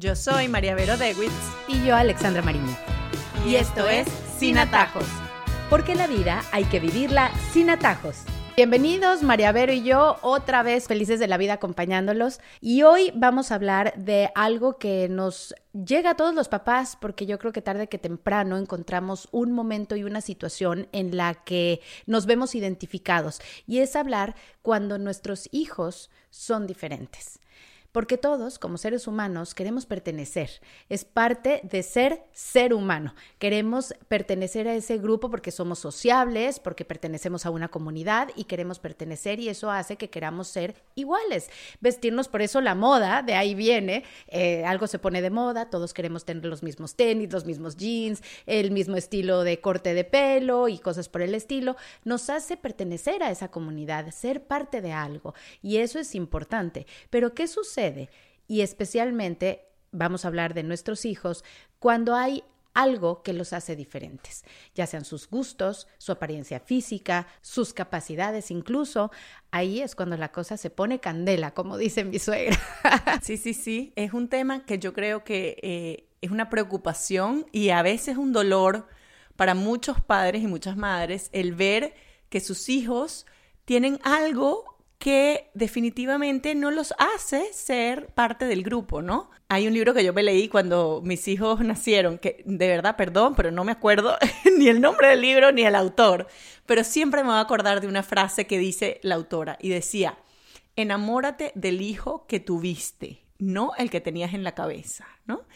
Yo soy María Vero Dewitz. Y yo, Alexandra Mariño. Y esto es Sin Atajos. Porque la vida hay que vivirla sin atajos. Bienvenidos, María Vero y yo, otra vez felices de la vida acompañándolos. Y hoy vamos a hablar de algo que nos llega a todos los papás, porque yo creo que tarde que temprano encontramos un momento y una situación en la que nos vemos identificados. Y es hablar cuando nuestros hijos son diferentes porque todos, como seres humanos, queremos pertenecer. Es parte de ser ser humano. Queremos pertenecer a ese grupo porque somos sociables, porque pertenecemos a una comunidad y queremos pertenecer y eso hace que queramos ser iguales. Vestirnos, por eso la moda, de ahí viene, eh, algo se pone de moda, todos queremos tener los mismos tenis, los mismos jeans, el mismo estilo de corte de pelo y cosas por el estilo. Nos hace pertenecer a esa comunidad, ser parte de algo y eso es importante. Pero ¿qué sucede? Y especialmente vamos a hablar de nuestros hijos cuando hay algo que los hace diferentes, ya sean sus gustos, su apariencia física, sus capacidades incluso. Ahí es cuando la cosa se pone candela, como dice mi suegra. Sí, sí, sí, es un tema que yo creo que eh, es una preocupación y a veces un dolor para muchos padres y muchas madres el ver que sus hijos tienen algo que definitivamente no los hace ser parte del grupo, ¿no? Hay un libro que yo me leí cuando mis hijos nacieron, que de verdad, perdón, pero no me acuerdo ni el nombre del libro ni el autor, pero siempre me voy a acordar de una frase que dice la autora y decía, enamórate del hijo que tuviste, no el que tenías en la cabeza, ¿no?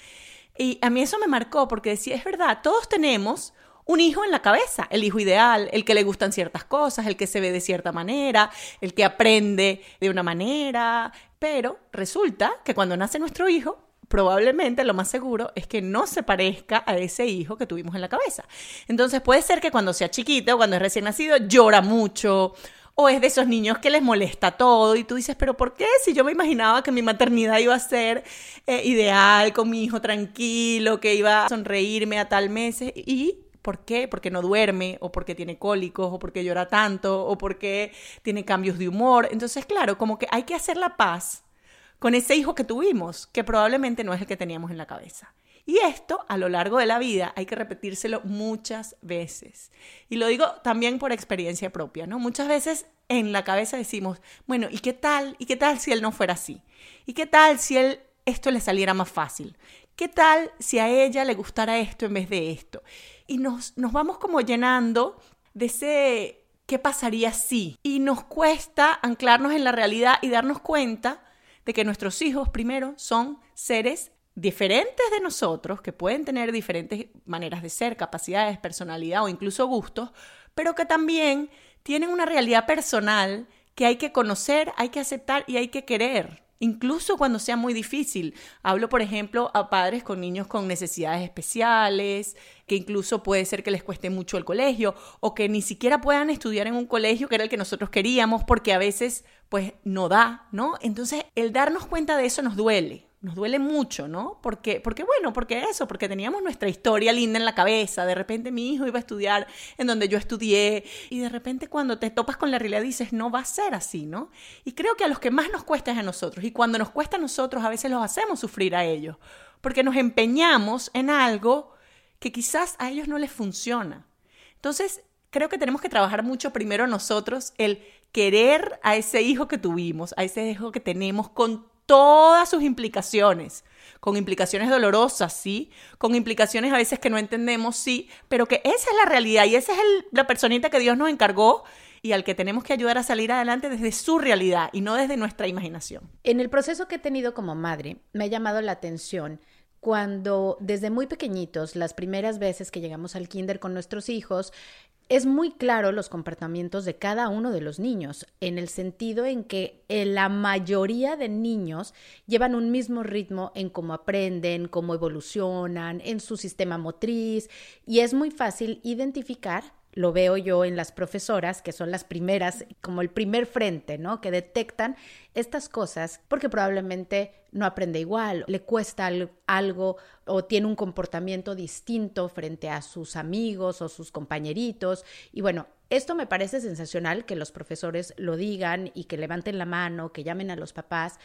Y a mí eso me marcó porque decía, es verdad, todos tenemos un hijo en la cabeza, el hijo ideal, el que le gustan ciertas cosas, el que se ve de cierta manera, el que aprende de una manera, pero resulta que cuando nace nuestro hijo, probablemente lo más seguro es que no se parezca a ese hijo que tuvimos en la cabeza. Entonces puede ser que cuando sea chiquito cuando es recién nacido llora mucho o es de esos niños que les molesta todo y tú dices, pero ¿por qué? Si yo me imaginaba que mi maternidad iba a ser eh, ideal, con mi hijo tranquilo, que iba a sonreírme a tal mes y ¿Por qué? Porque no duerme, o porque tiene cólicos, o porque llora tanto, o porque tiene cambios de humor. Entonces, claro, como que hay que hacer la paz con ese hijo que tuvimos, que probablemente no es el que teníamos en la cabeza. Y esto, a lo largo de la vida, hay que repetírselo muchas veces. Y lo digo también por experiencia propia, ¿no? Muchas veces en la cabeza decimos, bueno, ¿y qué tal? ¿Y qué tal si él no fuera así? ¿Y qué tal si él esto le saliera más fácil? ¿Qué tal si a ella le gustara esto en vez de esto? y nos, nos vamos como llenando de ese qué pasaría si. Y nos cuesta anclarnos en la realidad y darnos cuenta de que nuestros hijos, primero, son seres diferentes de nosotros, que pueden tener diferentes maneras de ser, capacidades, personalidad o incluso gustos, pero que también tienen una realidad personal que hay que conocer, hay que aceptar y hay que querer incluso cuando sea muy difícil. Hablo, por ejemplo, a padres con niños con necesidades especiales, que incluso puede ser que les cueste mucho el colegio o que ni siquiera puedan estudiar en un colegio que era el que nosotros queríamos porque a veces pues no da, ¿no? Entonces, el darnos cuenta de eso nos duele nos duele mucho, ¿no? Porque, porque bueno, porque eso, porque teníamos nuestra historia linda en la cabeza, de repente mi hijo iba a estudiar en donde yo estudié y de repente cuando te topas con la realidad dices, no va a ser así, ¿no? Y creo que a los que más nos cuesta es a nosotros y cuando nos cuesta a nosotros a veces los hacemos sufrir a ellos, porque nos empeñamos en algo que quizás a ellos no les funciona. Entonces, creo que tenemos que trabajar mucho primero nosotros el querer a ese hijo que tuvimos, a ese hijo que tenemos con todas sus implicaciones, con implicaciones dolorosas, sí, con implicaciones a veces que no entendemos, sí, pero que esa es la realidad y esa es la personita que Dios nos encargó y al que tenemos que ayudar a salir adelante desde su realidad y no desde nuestra imaginación. En el proceso que he tenido como madre, me ha llamado la atención cuando desde muy pequeñitos, las primeras veces que llegamos al kinder con nuestros hijos, es muy claro los comportamientos de cada uno de los niños, en el sentido en que eh, la mayoría de niños llevan un mismo ritmo en cómo aprenden, cómo evolucionan, en su sistema motriz, y es muy fácil identificar lo veo yo en las profesoras, que son las primeras, como el primer frente, ¿no? Que detectan estas cosas porque probablemente no aprende igual, le cuesta algo o tiene un comportamiento distinto frente a sus amigos o sus compañeritos. Y bueno, esto me parece sensacional que los profesores lo digan y que levanten la mano, que llamen a los papás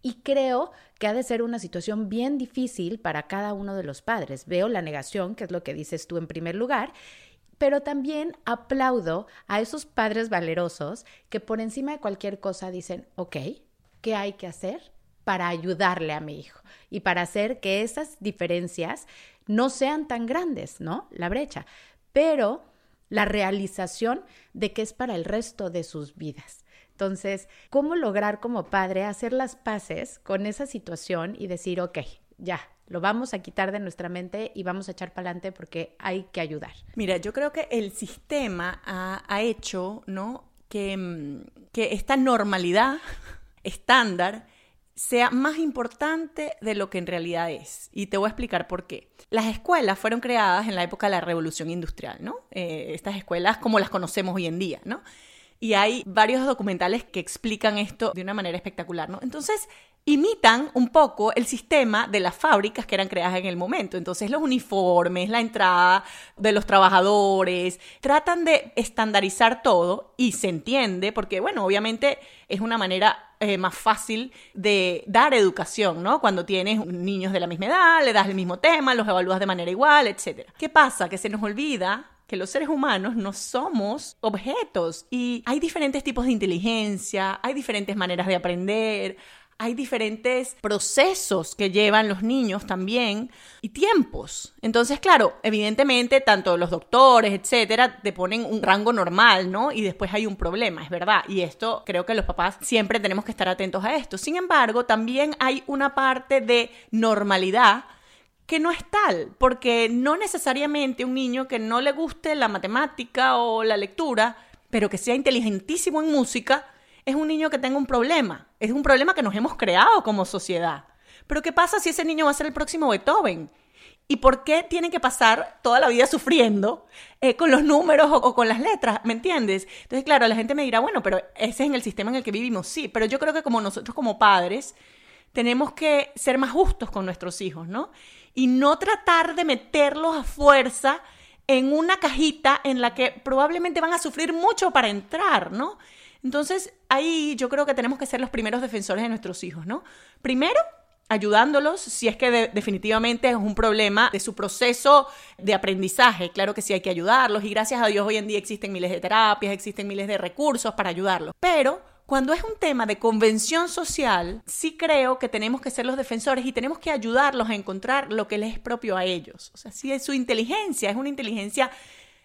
Y creo que ha de ser una situación bien difícil para cada uno de los padres. Veo la negación, que es lo que dices tú en primer lugar, pero también aplaudo a esos padres valerosos que por encima de cualquier cosa dicen, ok, ¿qué hay que hacer para ayudarle a mi hijo? Y para hacer que esas diferencias no sean tan grandes, ¿no? La brecha. Pero la realización de que es para el resto de sus vidas. Entonces, ¿cómo lograr como padre hacer las paces con esa situación y decir, ok, ya, lo vamos a quitar de nuestra mente y vamos a echar para adelante porque hay que ayudar? Mira, yo creo que el sistema ha, hecho, ¿no? Que, mm, que esta normalidad estándar sea más importante de lo que en realidad es. Y te voy a explicar por qué. Las escuelas fueron creadas en la época de la revolución industrial, ¿no? Eh, estas escuelas como las conocemos hoy en día, ¿no? y hay varios documentales que explican esto de una manera espectacular, ¿no? Entonces, imitan un poco el sistema de las fábricas que eran creadas en el momento. Entonces, los uniformes, la entrada de los trabajadores, tratan de estandarizar todo y se entiende, porque, bueno, obviamente es una manera eh, más fácil de dar educación, ¿no? Cuando tienes niños de la misma edad, le das el mismo tema, los evalúas de manera igual, etc. ¿Qué pasa? Que se nos olvida que los seres humanos no somos objetos y hay diferentes tipos de inteligencia, hay diferentes maneras de aprender, hay diferentes procesos que llevan los niños también y tiempos. Entonces, claro, evidentemente, tanto los doctores, etcétera, te ponen un rango normal, ¿no? Y después hay un problema, es verdad. Y esto creo que los papás siempre tenemos que estar atentos a esto. Sin embargo, también hay una parte de normalidad que no es tal, porque no necesariamente un niño que no le guste la matemática o la lectura, pero que sea inteligentísimo en música, es un niño que tenga un problema. Es un problema que nos hemos creado como sociedad. Pero ¿qué pasa si ese niño va a ser el próximo Beethoven? ¿Y por qué tiene que pasar toda la vida sufriendo eh, con los números o, o, con las letras? ¿Me entiendes? Entonces, claro, la gente me dirá, bueno, pero ese es en el sistema en el que vivimos. Sí, pero yo creo que como nosotros como padres tenemos que ser más justos con nuestros hijos, ¿no? y no tratar de meterlos a fuerza en una cajita en la que probablemente van a sufrir mucho para entrar, ¿no? Entonces, ahí yo creo que tenemos que ser los primeros defensores de nuestros hijos, ¿no? Primero, ayudándolos si es que definitivamente es un problema de su proceso de aprendizaje. Claro que sí hay que ayudarlos y gracias a Dios hoy en día existen miles de terapias, existen miles de recursos para ayudarlos. Pero cuando es un tema de convención social, sí creo que tenemos que ser los defensores y tenemos que ayudarlos a encontrar lo que les es propio a ellos. O sea, si es su inteligencia, es una inteligencia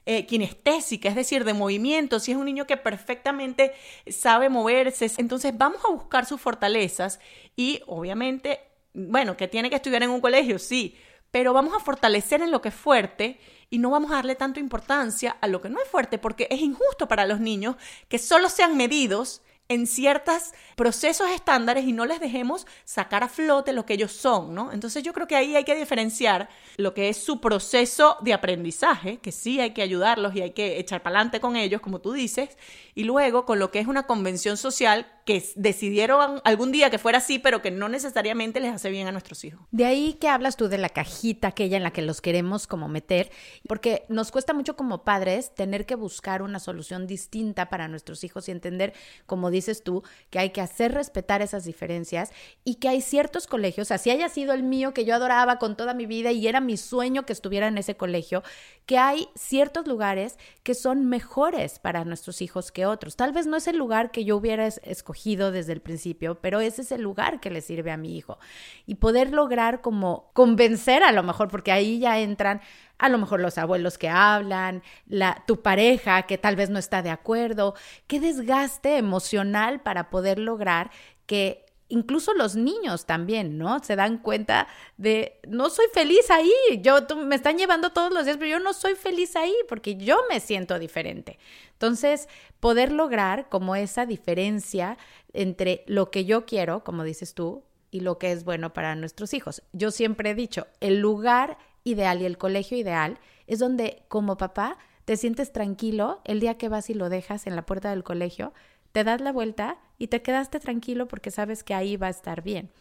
eh, kinestésica, es decir, de movimiento, si es un niño que perfectamente sabe moverse, entonces vamos a buscar sus fortalezas y obviamente, bueno, que tiene que estudiar en un colegio, sí, pero vamos a fortalecer en lo que es fuerte y no vamos a darle tanta importancia a lo que no es fuerte, porque es injusto para los niños que solo sean medidos en ciertos procesos estándares y no les dejemos sacar a flote lo que ellos son, ¿no? Entonces yo creo que ahí hay que diferenciar lo que es su proceso de aprendizaje, que sí hay que ayudarlos y hay que echar para adelante con ellos, como tú dices, y luego con lo que es una convención social que decidieron algún día que fuera así, pero que no necesariamente les hace bien a nuestros hijos. De ahí que hablas tú de la cajita aquella en la que los queremos como meter, porque nos cuesta mucho como padres tener que buscar una solución distinta para nuestros hijos y entender, como dices tú, que hay que hacer respetar esas diferencias y que hay ciertos colegios, así haya sido el mío que yo adoraba con toda mi vida y era mi sueño que estuviera en ese colegio, que hay ciertos lugares que son mejores para nuestros hijos que otros. Tal vez no es el lugar que yo hubiera escogido desde el principio, pero ese es el lugar que le sirve a mi hijo. Y poder lograr como convencer a lo mejor, porque ahí ya entran a lo mejor los abuelos que hablan, la, tu pareja que tal vez no está de acuerdo, qué desgaste emocional para poder lograr que incluso los niños también, ¿no? Se dan cuenta de, no soy feliz ahí, yo, me están llevando todos los días, pero yo no soy feliz ahí porque yo me siento diferente. Entonces, poder lograr como esa diferencia entre lo que yo quiero, como dices tú, y lo que es bueno para nuestros hijos. Yo siempre he dicho, el lugar ideal y el colegio ideal es donde como papá te sientes tranquilo el día que vas y lo dejas en la puerta del colegio, te das la vuelta y te quedaste tranquilo porque sabes que ahí va a estar bien.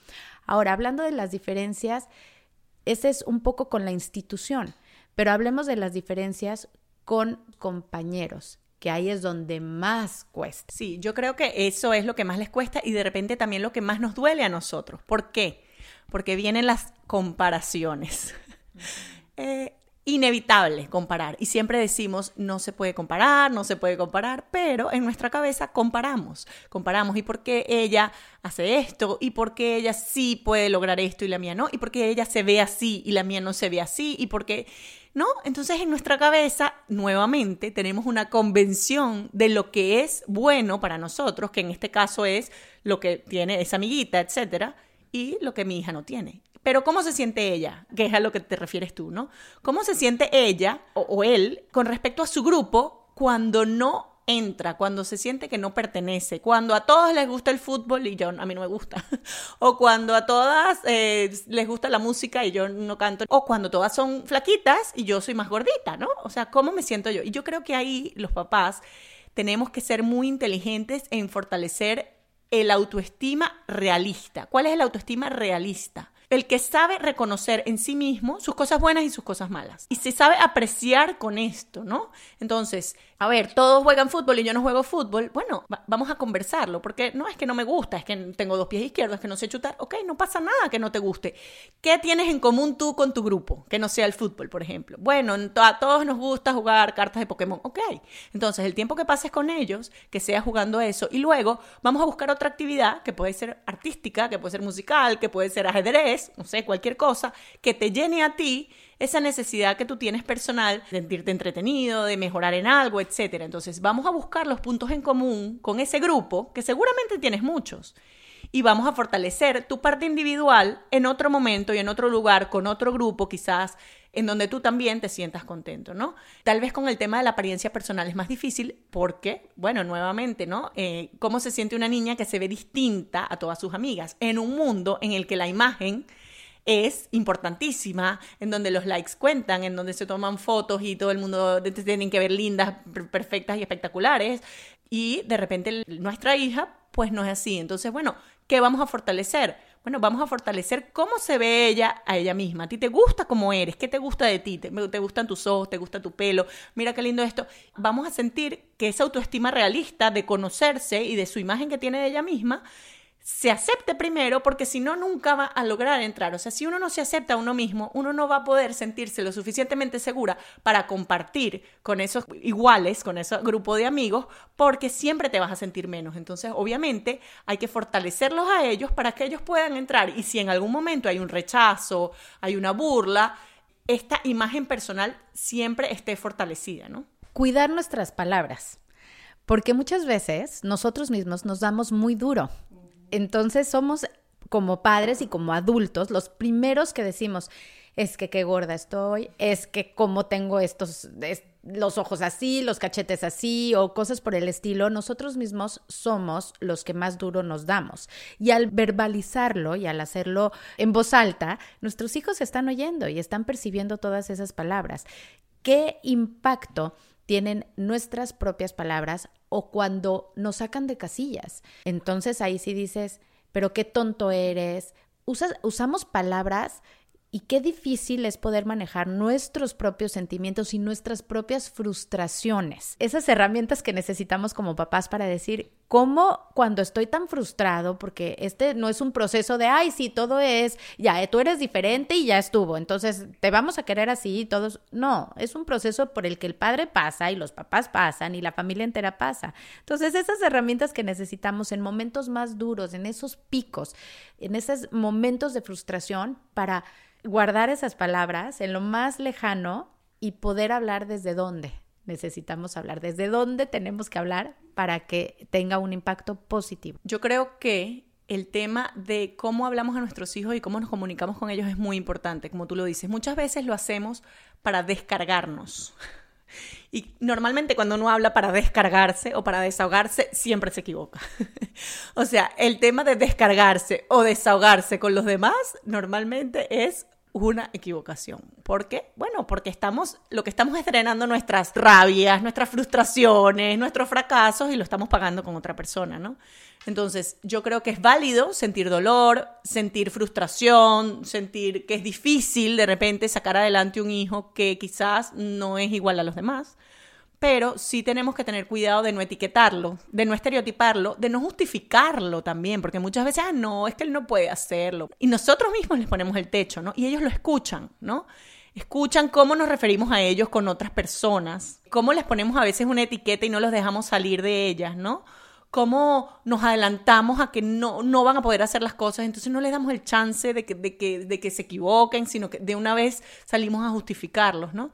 Ahora, hablando de las diferencias, ese es un poco con la institución, pero hablemos de las diferencias con compañeros. que ahí es donde más cuesta. Sí, yo creo que eso es lo que más les cuesta y de repente también lo que más nos duele a nosotros. ¿Por qué? Porque vienen las comparaciones. Eh, inevitable comparar. Y siempre decimos, no se puede comparar, no se puede comparar, pero en nuestra cabeza comparamos. Comparamos y por qué ella hace esto y por qué ella sí puede lograr esto y la mía no, y por qué ella se ve así y la mía no se ve así, y por qué... ¿No? Entonces en nuestra cabeza, nuevamente, tenemos una convención de lo que es bueno para nosotros, que en este caso es lo que tiene esa amiguita, etcétera, y lo que mi hija no tiene. Pero ¿cómo se siente ella? Que es a lo que te refieres tú, ¿no? ¿Cómo se siente ella o, él con respecto a su grupo cuando no entra, cuando se siente que no pertenece, cuando a todos les gusta el fútbol y yo a mí no me gusta, o cuando a todas eh, les gusta la música y yo no canto, o cuando todas son flaquitas y yo soy más gordita, ¿no? O sea, ¿cómo me siento yo? Y yo creo que ahí los papás tenemos que ser muy inteligentes en fortalecer el autoestima realista. ¿Cuál es el autoestima realista? El que sabe reconocer en sí mismo sus cosas buenas y sus cosas malas. Y se sabe apreciar con esto, ¿no? Entonces, a ver, todos juegan fútbol y yo no juego fútbol. Bueno, vamos a conversarlo, porque no es que no me gusta, es que tengo dos pies izquierdos, es que no sé chutar. Ok, no pasa nada que no te guste. ¿Qué tienes en común tú con tu grupo? Que no sea el fútbol, por ejemplo. Bueno, a todos nos gusta jugar cartas de Pokémon. Ok, entonces el tiempo que pases con ellos, que sea jugando eso, y luego vamos a buscar otra actividad que puede ser artística, que puede ser musical, que puede ser ajedrez no sé, cualquier cosa, que te llene a ti esa necesidad que tú tienes personal de sentirte entretenido, de mejorar en algo, etc. Entonces, vamos a buscar los puntos en común con ese grupo, que seguramente tienes muchos, y vamos a fortalecer tu parte individual en otro momento y en otro lugar, con otro grupo, quizás en donde tú también te sientas contento, ¿no? Tal vez con el tema de la apariencia personal es más difícil porque, bueno, nuevamente, ¿no? Eh, ¿Cómo se siente una niña que se ve distinta a todas sus amigas en un mundo en el que la imagen es importantísima, en donde los likes cuentan, en donde se toman fotos y todo el mundo tienen que ver lindas, perfectas y espectaculares. Y de repente nuestra hija, pues no es así. Entonces, bueno, ¿qué vamos a fortalecer? Bueno, vamos a fortalecer cómo se ve ella a ella misma. ¿A ti te gusta cómo eres? ¿Qué te gusta de ti? ¿Te, te gustan tus ojos? ¿Te gusta tu pelo? Mira qué lindo esto. Vamos a sentir que esa autoestima realista de conocerse y de su imagen que tiene de ella misma se acepte primero, porque si no, nunca va a lograr entrar. O sea, si uno no se acepta a uno mismo, uno no va a poder sentirse lo suficientemente segura para compartir con esos iguales, con ese grupo de amigos, porque siempre te vas a sentir menos. Entonces, obviamente, hay que fortalecerlos a ellos para que ellos puedan entrar. Y si en algún momento hay un rechazo, hay una burla, esta imagen personal siempre esté fortalecida, ¿no? Cuidar nuestras palabras. Porque muchas veces nosotros mismos nos damos muy duro entonces somos como padres y como adultos los primeros que decimos, es que qué gorda estoy, es que como tengo estos, los ojos así, los cachetes así o cosas por el estilo, nosotros mismos somos los que más duro nos damos. Y al verbalizarlo y al hacerlo en voz alta, nuestros hijos están oyendo y están percibiendo todas esas palabras. ¿Qué impacto tienen nuestras propias palabras o cuando nos sacan de casillas. Entonces ahí sí dices, pero qué tonto eres. usamos palabras y qué difícil es poder manejar nuestros propios sentimientos y nuestras propias frustraciones. Esas herramientas que necesitamos como papás para decir, ¿cómo cuando estoy tan frustrado, porque este no es un proceso de, ay, sí, todo es, ya, tú eres diferente y ya estuvo, entonces te vamos a querer así, todos, no, es un proceso por el que el padre pasa y los papás pasan y la familia entera pasa. Entonces, esas herramientas que necesitamos en momentos más duros, en esos picos, en esos momentos de frustración para guardar esas palabras en lo más lejano y poder hablar desde dónde necesitamos hablar, desde dónde tenemos que hablar para que tenga un impacto positivo. Yo creo que el tema de cómo hablamos a nuestros hijos y cómo nos comunicamos con ellos es muy importante, como tú lo dices. Muchas veces lo hacemos para descargarnos. Y normalmente cuando uno habla para descargarse o para desahogarse, siempre se equivoca. o sea, el tema de descargarse o desahogarse con los demás normalmente es una equivocación. ¿Por qué? Bueno, porque estamos, lo que estamos es drenando nuestras rabias, nuestras frustraciones, nuestros fracasos y lo estamos pagando con otra persona, ¿no? Entonces, yo creo que es válido sentir dolor, sentir frustración, sentir que es difícil de repente sacar adelante un hijo que quizás no es igual a los demás, pero sí tenemos que tener cuidado de no etiquetarlo, de no estereotiparlo, de no justificarlo también, porque muchas veces, ah, no, es que él no puede hacerlo. Y nosotros mismos les ponemos el techo, ¿no? Y ellos lo escuchan, ¿no? Escuchan cómo nos referimos a ellos con otras personas, cómo les ponemos a veces una etiqueta y no los dejamos salir de ellas, ¿no? Cómo nos adelantamos a que no, no van a poder hacer las cosas, entonces no les damos el chance de que, de que, de que se equivoquen, sino que de una vez salimos a justificarlos, ¿no?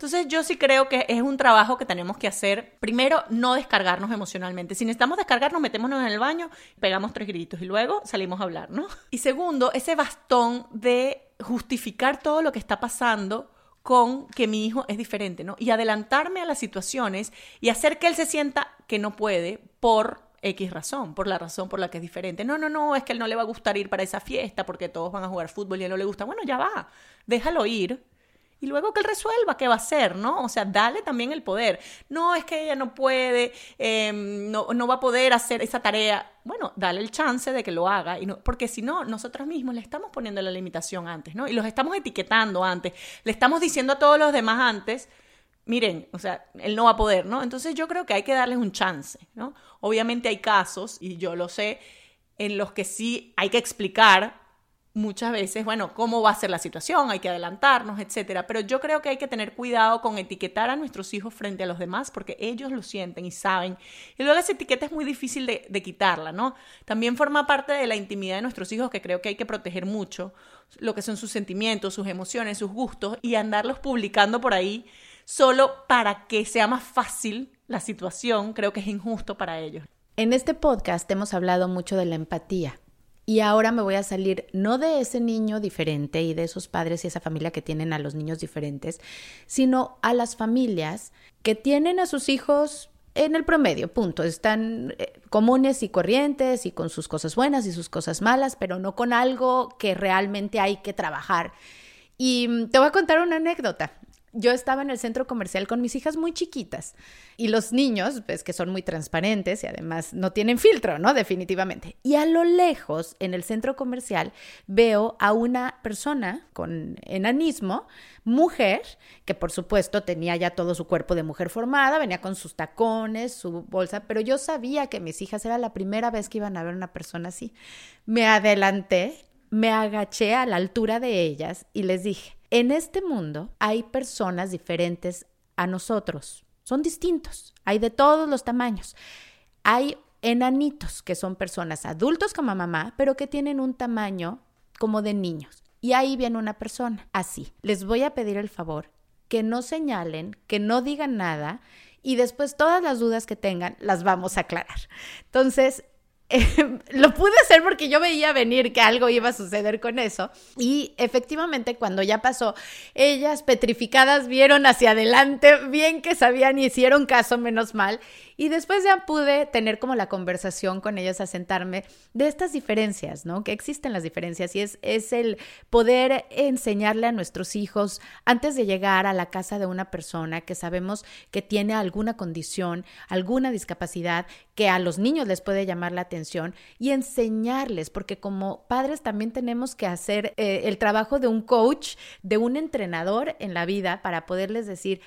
Entonces yo sí creo que es un trabajo que tenemos que hacer. Primero, no descargarnos emocionalmente. Si necesitamos descargarnos, metémonos en el baño, pegamos tres gritos y luego salimos a hablar, ¿no? Y segundo, ese bastón de justificar todo lo que está pasando con que mi hijo es diferente, ¿no? Y adelantarme a las situaciones y hacer que él se sienta que no puede por X razón, por la razón por la que es diferente. No, no, no, es que él no le va a gustar ir para esa fiesta porque todos van a jugar fútbol y a él no le gusta. Bueno, ya va, déjalo ir y luego que él resuelva qué va a hacer, ¿no? O sea, dale también el poder. No es que ella no puede, em, no, no, va a poder hacer esa tarea. Bueno, dale el chance de que lo haga, y no, porque si no, nosotros mismos le estamos poniendo la limitación antes, ¿no? Y los estamos etiquetando antes, le estamos diciendo a todos los demás antes, miren, o sea, él no va a poder, ¿no? Entonces yo creo que hay que darles un chance, ¿no? Obviamente hay casos, y yo lo sé, en los que sí hay que explicar muchas veces, bueno, cómo va a ser la situación, hay que adelantarnos, etcétera. Pero yo creo que hay que tener cuidado con etiquetar a nuestros hijos frente a los demás porque ellos lo sienten y saben. Y luego esa etiqueta es muy difícil de, quitarla, ¿no? También forma parte de la intimidad de nuestros hijos que creo que hay que proteger mucho, lo que son sus sentimientos, sus emociones, sus gustos y andarlos publicando por ahí solo para que sea más fácil la situación, creo que es injusto para ellos. En este podcast hemos hablado mucho de la empatía y ahora me voy a salir no de ese niño diferente y de esos padres y esa familia que tienen a los niños diferentes, sino a las familias que tienen a sus hijos en el promedio, punto. Están eh, comunes y corrientes y con sus cosas buenas y sus cosas malas, pero no con algo que realmente hay que trabajar. Y mm, te voy a contar una anécdota yo estaba en el centro comercial con mis hijas muy chiquitas y los niños, pues que son muy transparentes y además no tienen filtro, ¿no? Definitivamente. Y a lo lejos, en el centro comercial, veo a una persona con enanismo, mujer, que por supuesto tenía ya todo su cuerpo de mujer formada, venía con sus tacones, su bolsa, pero yo sabía que mis hijas era la primera vez que iban a ver una persona así. Me adelanté, me agaché a la altura de ellas y les dije, en este mundo hay personas diferentes a nosotros. Son distintos. Hay de todos los tamaños. Hay enanitos, que son personas adultos como mamá, pero que tienen un tamaño como de niños. Y ahí viene una persona así. Les voy a pedir el favor que no señalen, que no digan nada y después todas las dudas que tengan las vamos a aclarar. Entonces, lo pude hacer porque yo veía venir que algo iba a suceder con eso. Y efectivamente, cuando ya pasó, ellas petrificadas vieron hacia adelante, bien que sabían y hicieron caso, menos mal. Y después ya pude tener como la conversación con ellas, a sentarme de estas diferencias, ¿no? Que existen las diferencias y es, es el poder enseñarle a nuestros hijos antes de llegar a la casa de una persona que sabemos que tiene alguna condición, alguna discapacidad, que a los niños les puede llamar la atención y enseñarles, porque como padres también tenemos que hacer eh, el trabajo de un coach, de un entrenador en la vida para poderles decir,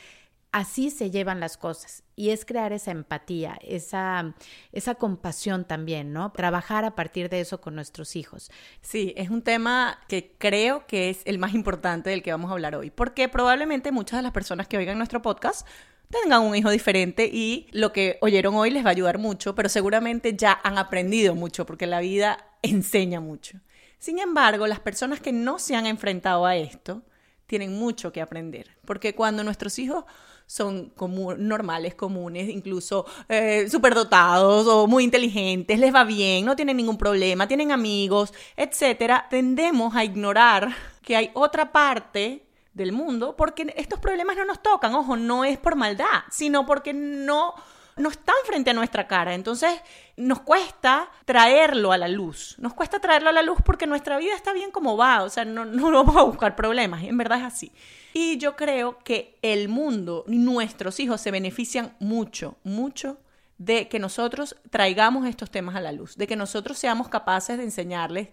así se llevan las cosas y es crear esa empatía, esa, esa compasión también, ¿no? Trabajar a partir de eso con nuestros hijos. Sí, es un tema que creo que es el más importante del que vamos a hablar hoy, porque probablemente muchas de las personas que oigan nuestro podcast tengan un hijo diferente y lo que oyeron hoy les va a ayudar mucho, pero seguramente ya han aprendido mucho porque la vida enseña mucho. Sin embargo, las personas que no se han enfrentado a esto tienen mucho que aprender, porque cuando nuestros hijos son normales, comunes, incluso eh, superdotados o muy inteligentes, les va bien, no tienen ningún problema, tienen amigos, etcétera, tendemos a ignorar que hay otra parte del mundo porque estos problemas no nos tocan, ojo, no es por maldad, sino porque no no están frente a nuestra cara. Entonces nos cuesta traerlo a la luz. Nos cuesta traerlo a la luz porque nuestra vida está bien como va. O sea, no, vamos a buscar problemas. En verdad es así. Y yo creo que el mundo, nuestros hijos se benefician mucho, mucho de que nosotros traigamos estos temas a la luz, de que nosotros seamos capaces de enseñarles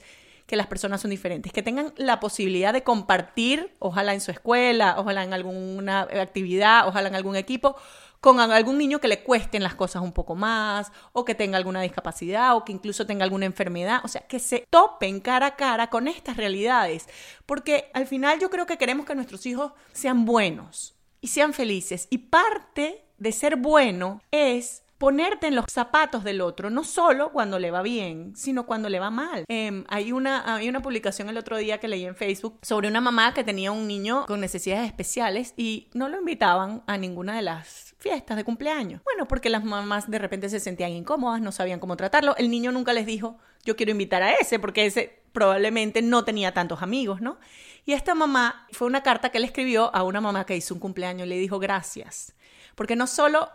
que las personas son diferentes, que tengan la posibilidad de compartir, ojalá en su escuela, ojalá en alguna actividad, ojalá en algún equipo, con algún niño que le cuesten las cosas un poco más, o que tenga alguna discapacidad, o que incluso tenga alguna enfermedad. O sea, que se topen cara a cara con estas realidades. Porque al final yo creo que queremos que nuestros hijos sean buenos y sean felices. Y parte de ser bueno es ponerte en los zapatos del otro, no solo cuando le va bien, sino cuando le va mal. Em, hay, una, hay una publicación el otro día que leí en Facebook sobre una mamá que tenía un niño con necesidades especiales y no lo invitaban a ninguna de las fiestas de cumpleaños. Bueno, porque las mamás de repente se sentían incómodas, no sabían cómo tratarlo. El niño nunca les dijo, yo quiero invitar a ese, porque ese probablemente no tenía tantos amigos, ¿no? Y esta mamá fue una carta que le escribió a una mamá que hizo un cumpleaños y le dijo gracias. Porque no solo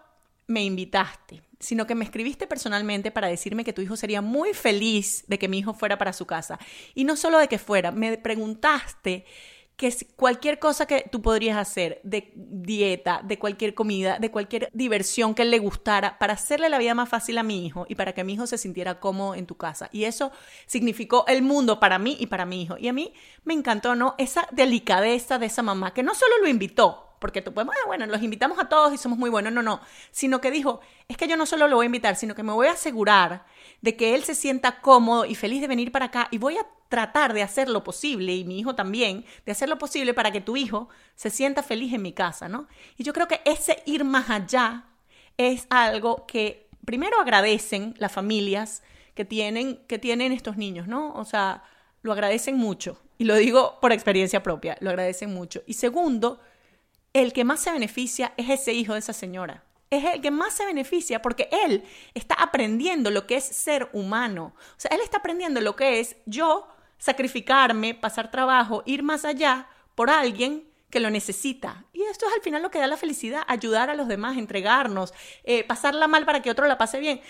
me invitaste, sino que me escribiste personalmente para decirme que tu hijo sería muy feliz de que mi hijo fuera para su casa. Y no solo de que fuera, me preguntaste que cualquier cosa que tú podrías hacer, de dieta, de cualquier comida, de cualquier diversión que le gustara, para hacerle la vida más fácil a mi hijo y para que mi hijo se sintiera cómodo en tu casa. Y eso significó el mundo para mí y para mi hijo. Y a mí me encantó, ¿no? Esa delicadeza de esa mamá, que no solo lo invitó, porque tú podemos, ah, bueno, los invitamos a todos y somos muy buenos, no, no, sino que dijo, es que yo no solo lo voy a invitar, sino que me voy a asegurar de que él se sienta cómodo y feliz de venir para acá y voy a tratar de hacer lo posible, y mi hijo también, de hacer lo posible para que tu hijo se sienta feliz en mi casa, ¿no? Y yo creo que ese ir más allá es algo que primero agradecen las familias que tienen, que tienen estos niños, ¿no? O sea, lo agradecen mucho. Y lo digo por experiencia propia, lo agradecen mucho. Y segundo, el que más se beneficia es ese hijo de esa señora. Es el que más se beneficia porque él está aprendiendo lo que es ser humano. O sea, él está aprendiendo lo que es yo sacrificarme, pasar trabajo, ir más allá por alguien que lo necesita. Y esto es al final lo que da la felicidad, ayudar a los demás, entregarnos, eh, pasarla mal para que otro la pase bien.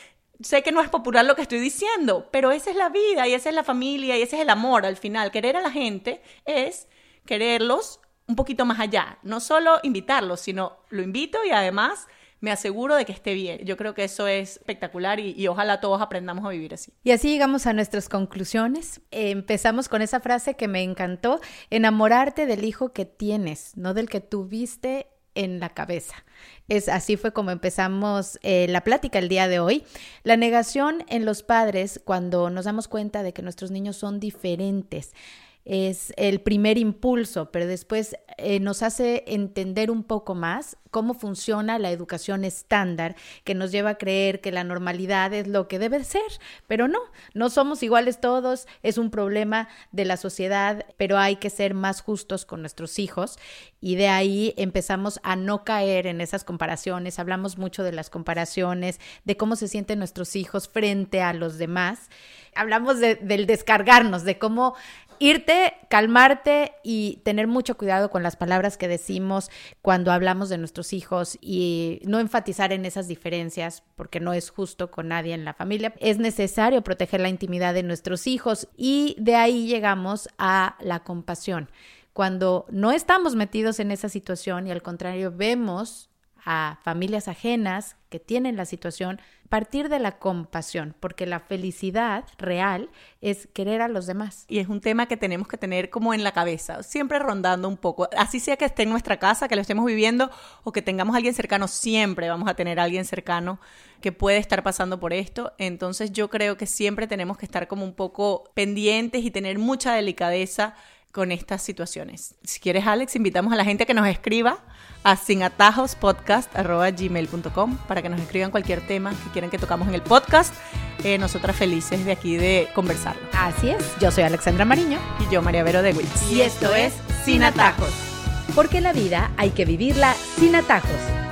Sé que no es popular lo que estoy diciendo, pero esa es la vida y esa es la familia y ese es el amor al final. Querer a la gente es quererlos un poquito más allá. No solo invitarlo, sino lo invito y además me aseguro de que esté bien. Yo creo que eso es espectacular y, ojalá todos aprendamos a vivir así. Y así llegamos a nuestras conclusiones. empezamos con esa frase que me encantó, enamorarte del hijo que tienes, no del que tuviste en la cabeza. Es así fue como empezamos eh, la plática el día de hoy. La negación en los padres cuando nos damos cuenta de que nuestros niños son diferentes es el primer impulso, pero después eh, nos hace entender un poco más cómo funciona la educación estándar, que nos lleva a creer que la normalidad es lo que debe ser, pero no, no somos iguales todos, es un problema de la sociedad, pero hay que ser más justos con nuestros hijos y de ahí empezamos a no caer en esas comparaciones, hablamos mucho de las comparaciones, de cómo se sienten nuestros hijos frente a los demás, hablamos del descargarnos, de cómo irte, calmarte y tener mucho cuidado con las palabras que decimos cuando hablamos de nuestros hijos y no enfatizar en esas diferencias porque no es justo con nadie en la familia. Es necesario proteger la intimidad de nuestros hijos y de ahí llegamos a la compasión. Cuando no estamos metidos en esa situación y al contrario vemos a familias ajenas que tienen la situación, partir de la compasión, porque la felicidad real es querer a los demás. Y es un tema que tenemos que tener como en la cabeza, siempre rondando un poco, así sea que esté en nuestra casa, que lo estemos viviendo o que tengamos a alguien cercano, siempre vamos a tener a alguien cercano que puede estar pasando por esto. Entonces yo creo que siempre tenemos que estar como un poco pendientes y tener mucha delicadeza con estas situaciones. Si quieres, Alex, invitamos a la gente que nos escriba a sinatajospodcast.gmail.com para que nos escriban cualquier tema que quieran que tocamos en el podcast. Eh, nosotras felices de aquí de conversarlo. Así es. Yo soy Alexandra Mariño. Y yo, María Vero de Witz. Y esto es Sin Atajos. Porque la vida hay que vivirla sin atajos.